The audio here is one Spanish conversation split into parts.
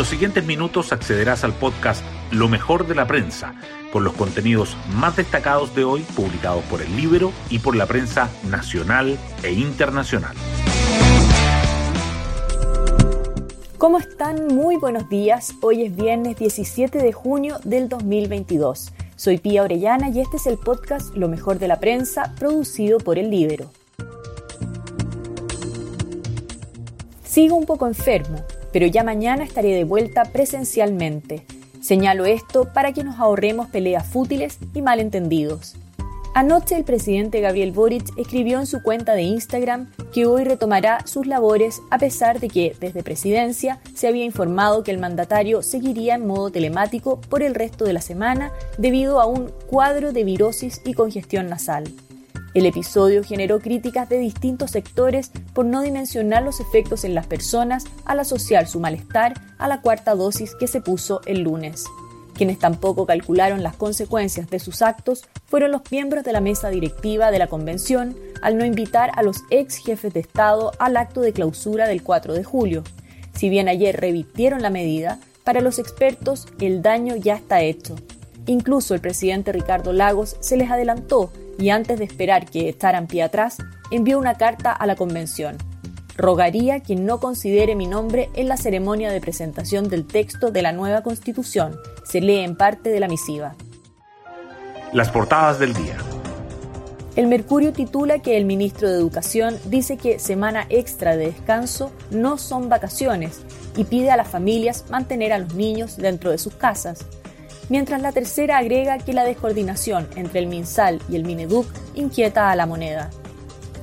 los siguientes minutos accederás al podcast Lo mejor de la prensa, con los contenidos más destacados de hoy publicados por el libro y por la prensa nacional e internacional. ¿Cómo están? Muy buenos días. Hoy es viernes 17 de junio del 2022. Soy Pía Orellana y este es el podcast Lo mejor de la prensa producido por el libro. Sigo un poco enfermo, pero ya mañana estaré de vuelta presencialmente. Señalo esto para que nos ahorremos peleas fútiles y malentendidos. Anoche el presidente Gabriel Boric escribió en su cuenta de Instagram que hoy retomará sus labores a pesar de que desde presidencia se había informado que el mandatario seguiría en modo telemático por el resto de la semana debido a un cuadro de virosis y congestión nasal. El episodio generó críticas de distintos sectores por no dimensionar los efectos en las personas al asociar su malestar a la cuarta dosis que se puso el lunes. Quienes tampoco calcularon las consecuencias de sus actos fueron los miembros de la mesa directiva de la convención al no invitar a los ex jefes de Estado al acto de clausura del 4 de julio. Si bien ayer revirtieron la medida, para los expertos el daño ya está hecho. Incluso el presidente Ricardo Lagos se les adelantó y antes de esperar que echaran pie atrás, envió una carta a la convención. Rogaría que no considere mi nombre en la ceremonia de presentación del texto de la nueva constitución. Se lee en parte de la misiva. Las portadas del día. El Mercurio titula que el ministro de Educación dice que semana extra de descanso no son vacaciones y pide a las familias mantener a los niños dentro de sus casas mientras la tercera agrega que la descoordinación entre el MinSal y el Mineduc inquieta a la moneda.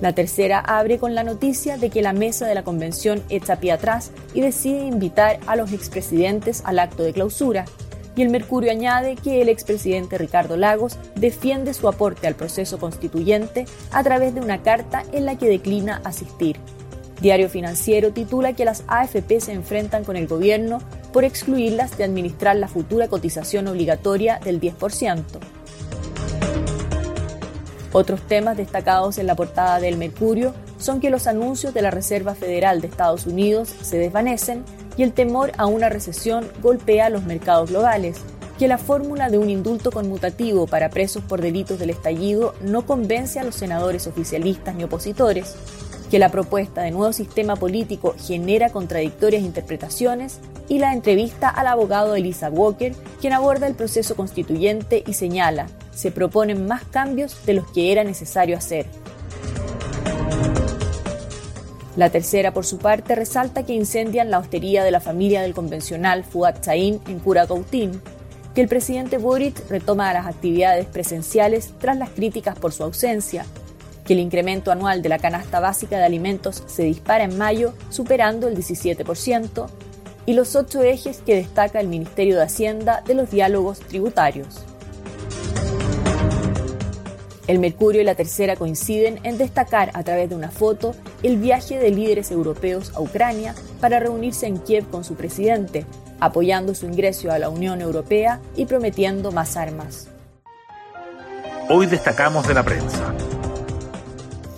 La tercera abre con la noticia de que la mesa de la convención echa pie atrás y decide invitar a los expresidentes al acto de clausura. Y el Mercurio añade que el expresidente Ricardo Lagos defiende su aporte al proceso constituyente a través de una carta en la que declina asistir. Diario Financiero titula que las AFP se enfrentan con el gobierno por excluirlas de administrar la futura cotización obligatoria del 10%. Otros temas destacados en la portada del Mercurio son que los anuncios de la Reserva Federal de Estados Unidos se desvanecen y el temor a una recesión golpea los mercados globales, que la fórmula de un indulto conmutativo para presos por delitos del estallido no convence a los senadores oficialistas ni opositores, que la propuesta de nuevo sistema político genera contradictorias interpretaciones y la entrevista al abogado Elisa Walker, quien aborda el proceso constituyente y señala, se proponen más cambios de los que era necesario hacer. La tercera, por su parte, resalta que incendian la hostería de la familia del convencional Fuad Chaín en Curacautín, que el presidente Boric retoma las actividades presenciales tras las críticas por su ausencia, que el incremento anual de la canasta básica de alimentos se dispara en mayo, superando el 17%, y los ocho ejes que destaca el Ministerio de Hacienda de los diálogos tributarios. El Mercurio y la Tercera coinciden en destacar a través de una foto el viaje de líderes europeos a Ucrania para reunirse en Kiev con su presidente, apoyando su ingreso a la Unión Europea y prometiendo más armas. Hoy destacamos de la prensa.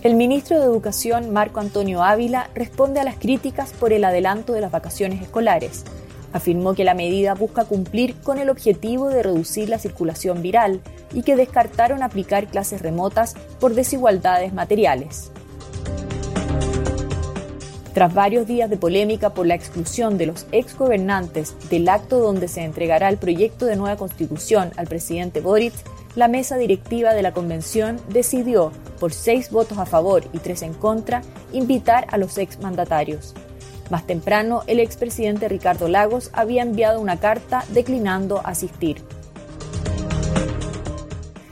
El ministro de Educación, Marco Antonio Ávila, responde a las críticas por el adelanto de las vacaciones escolares. Afirmó que la medida busca cumplir con el objetivo de reducir la circulación viral y que descartaron aplicar clases remotas por desigualdades materiales. Tras varios días de polémica por la exclusión de los exgobernantes del acto donde se entregará el proyecto de nueva constitución al presidente Boric, la mesa directiva de la convención decidió, por seis votos a favor y tres en contra, invitar a los exmandatarios. Más temprano, el expresidente Ricardo Lagos había enviado una carta declinando asistir.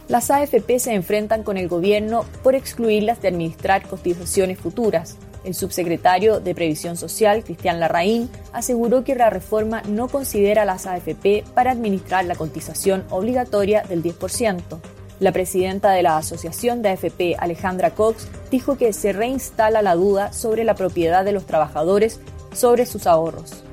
Las AFP se enfrentan con el gobierno por excluirlas de administrar cotizaciones futuras. El subsecretario de Previsión Social, Cristian Larraín, aseguró que la reforma no considera a las AFP para administrar la cotización obligatoria del 10%. La presidenta de la Asociación de AFP, Alejandra Cox, dijo que se reinstala la duda sobre la propiedad de los trabajadores sobre sus ahorros.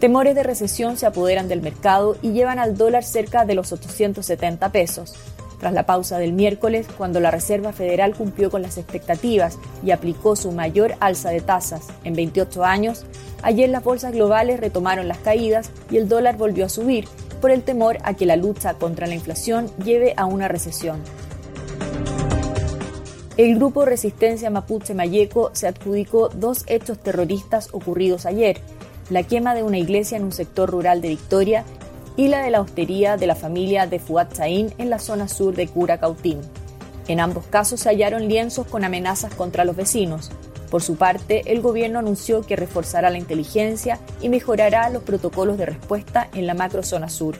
Temores de recesión se apoderan del mercado y llevan al dólar cerca de los 870 pesos. Tras la pausa del miércoles, cuando la Reserva Federal cumplió con las expectativas y aplicó su mayor alza de tasas en 28 años, ayer las bolsas globales retomaron las caídas y el dólar volvió a subir por el temor a que la lucha contra la inflación lleve a una recesión. El grupo Resistencia Mapuche Mayeco se adjudicó dos hechos terroristas ocurridos ayer, la quema de una iglesia en un sector rural de Victoria y la de la hostería de la familia de Fuad Chaín en la zona sur de Curacautín. En ambos casos se hallaron lienzos con amenazas contra los vecinos. Por su parte, el gobierno anunció que reforzará la inteligencia y mejorará los protocolos de respuesta en la macrozona sur.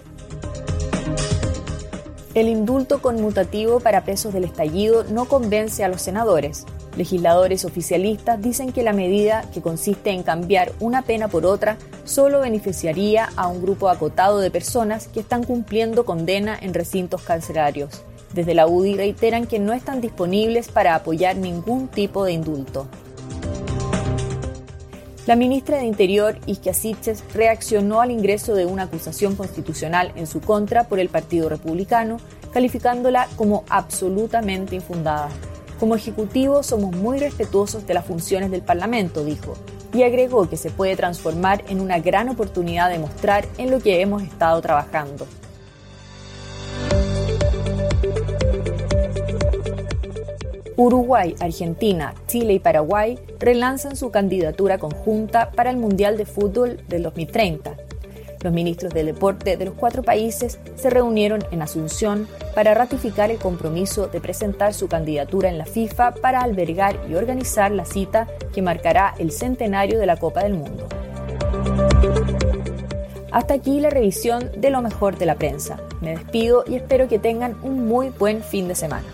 El indulto conmutativo para presos del estallido no convence a los senadores. Legisladores oficialistas dicen que la medida, que consiste en cambiar una pena por otra, solo beneficiaría a un grupo acotado de personas que están cumpliendo condena en recintos carcelarios. Desde la UDI reiteran que no están disponibles para apoyar ningún tipo de indulto. La ministra de Interior, Isquia Siches, reaccionó al ingreso de una acusación constitucional en su contra por el Partido Republicano, calificándola como absolutamente infundada. Como Ejecutivo somos muy respetuosos de las funciones del Parlamento, dijo, y agregó que se puede transformar en una gran oportunidad de mostrar en lo que hemos estado trabajando. Uruguay, Argentina, Chile y Paraguay relanzan su candidatura conjunta para el Mundial de Fútbol del 2030. Los ministros del deporte de los cuatro países se reunieron en Asunción para ratificar el compromiso de presentar su candidatura en la FIFA para albergar y organizar la cita que marcará el centenario de la Copa del Mundo. Hasta aquí la revisión de lo mejor de la prensa. Me despido y espero que tengan un muy buen fin de semana.